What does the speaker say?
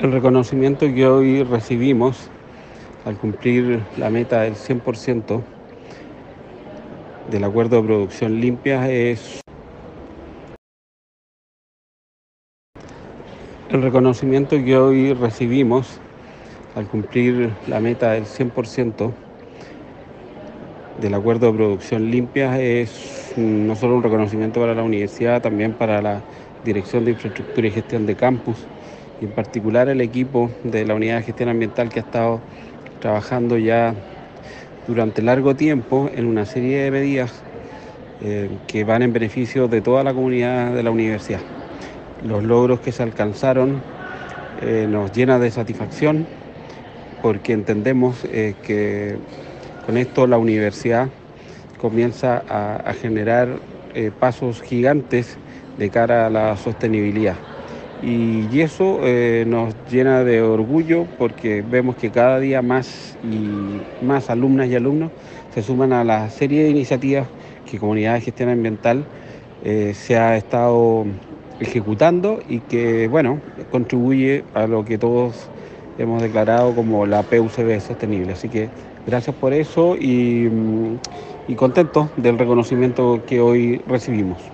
El reconocimiento que hoy recibimos al cumplir la meta del 100% del acuerdo de producción limpia es el reconocimiento que hoy recibimos al cumplir la meta del 100% del acuerdo de producción limpia es no solo un reconocimiento para la universidad, también para la Dirección de Infraestructura y Gestión de Campus, y en particular el equipo de la Unidad de Gestión Ambiental que ha estado trabajando ya durante largo tiempo en una serie de medidas eh, que van en beneficio de toda la comunidad de la universidad. Los logros que se alcanzaron eh, nos llena de satisfacción porque entendemos eh, que con esto la universidad comienza a generar pasos gigantes de cara a la sostenibilidad. Y, eso eh, nos llena de orgullo porque vemos que cada día más y más alumnas y alumnos se suman a la serie de iniciativas que Comunidad de Gestión Ambiental eh, se ha estado ejecutando y que, bueno, contribuye a lo que todos hemos declarado como la PUCB sostenible. Así que gracias por eso y, mm, y contento del reconocimiento que hoy recibimos.